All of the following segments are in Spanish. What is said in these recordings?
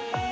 Thank you.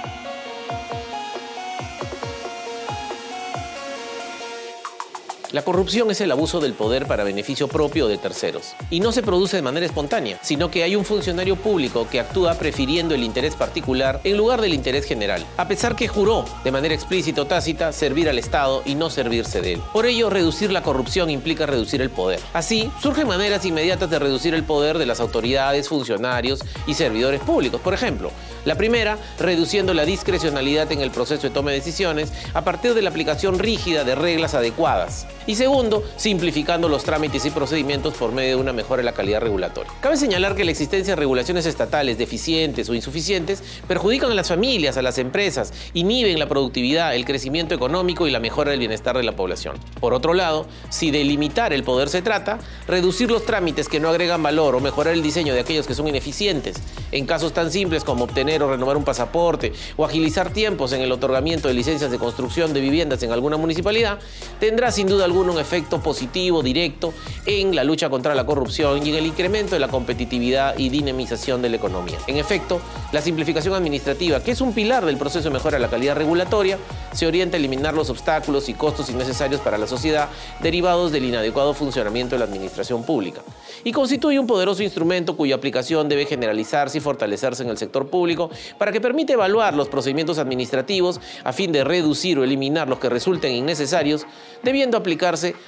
La corrupción es el abuso del poder para beneficio propio de terceros. Y no se produce de manera espontánea, sino que hay un funcionario público que actúa prefiriendo el interés particular en lugar del interés general, a pesar que juró, de manera explícita o tácita, servir al Estado y no servirse de él. Por ello, reducir la corrupción implica reducir el poder. Así, surgen maneras inmediatas de reducir el poder de las autoridades, funcionarios y servidores públicos. Por ejemplo, la primera, reduciendo la discrecionalidad en el proceso de toma de decisiones a partir de la aplicación rígida de reglas adecuadas. Y segundo, simplificando los trámites y procedimientos por medio de una mejora en la calidad regulatoria. Cabe señalar que la existencia de regulaciones estatales deficientes o insuficientes perjudican a las familias, a las empresas, inhiben la productividad, el crecimiento económico y la mejora del bienestar de la población. Por otro lado, si de limitar el poder se trata, reducir los trámites que no agregan valor o mejorar el diseño de aquellos que son ineficientes, en casos tan simples como obtener o renovar un pasaporte o agilizar tiempos en el otorgamiento de licencias de construcción de viviendas en alguna municipalidad, tendrá sin duda alguna un efecto positivo directo en la lucha contra la corrupción y en el incremento de la competitividad y dinamización de la economía. En efecto, la simplificación administrativa, que es un pilar del proceso de mejora de la calidad regulatoria, se orienta a eliminar los obstáculos y costos innecesarios para la sociedad derivados del inadecuado funcionamiento de la administración pública y constituye un poderoso instrumento cuya aplicación debe generalizarse y fortalecerse en el sector público para que permita evaluar los procedimientos administrativos a fin de reducir o eliminar los que resulten innecesarios, debiendo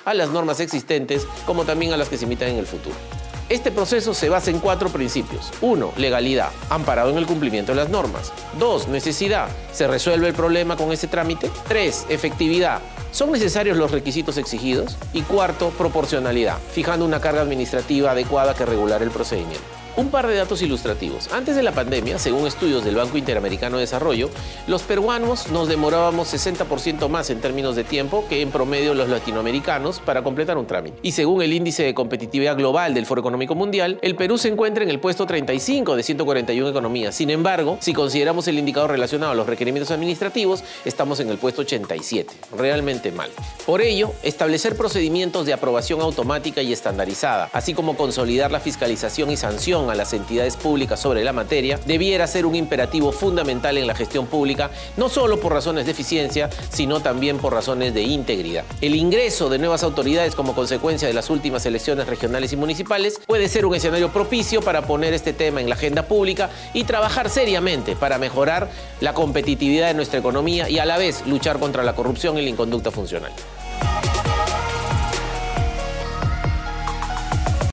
a las normas existentes como también a las que se imitan en el futuro. Este proceso se basa en cuatro principios. 1. Legalidad, amparado en el cumplimiento de las normas. 2. Necesidad, ¿se resuelve el problema con ese trámite? 3. Efectividad, ¿son necesarios los requisitos exigidos? Y cuarto, proporcionalidad, fijando una carga administrativa adecuada que regular el procedimiento. Un par de datos ilustrativos. Antes de la pandemia, según estudios del Banco Interamericano de Desarrollo, los peruanos nos demorábamos 60% más en términos de tiempo que en promedio los latinoamericanos para completar un trámite. Y según el índice de competitividad global del Foro Económico Mundial, el Perú se encuentra en el puesto 35 de 141 economías. Sin embargo, si consideramos el indicador relacionado a los requerimientos administrativos, estamos en el puesto 87. Realmente mal. Por ello, establecer procedimientos de aprobación automática y estandarizada, así como consolidar la fiscalización y sanción a las entidades públicas sobre la materia debiera ser un imperativo fundamental en la gestión pública, no solo por razones de eficiencia, sino también por razones de integridad. El ingreso de nuevas autoridades como consecuencia de las últimas elecciones regionales y municipales puede ser un escenario propicio para poner este tema en la agenda pública y trabajar seriamente para mejorar la competitividad de nuestra economía y a la vez luchar contra la corrupción y la inconducta funcional.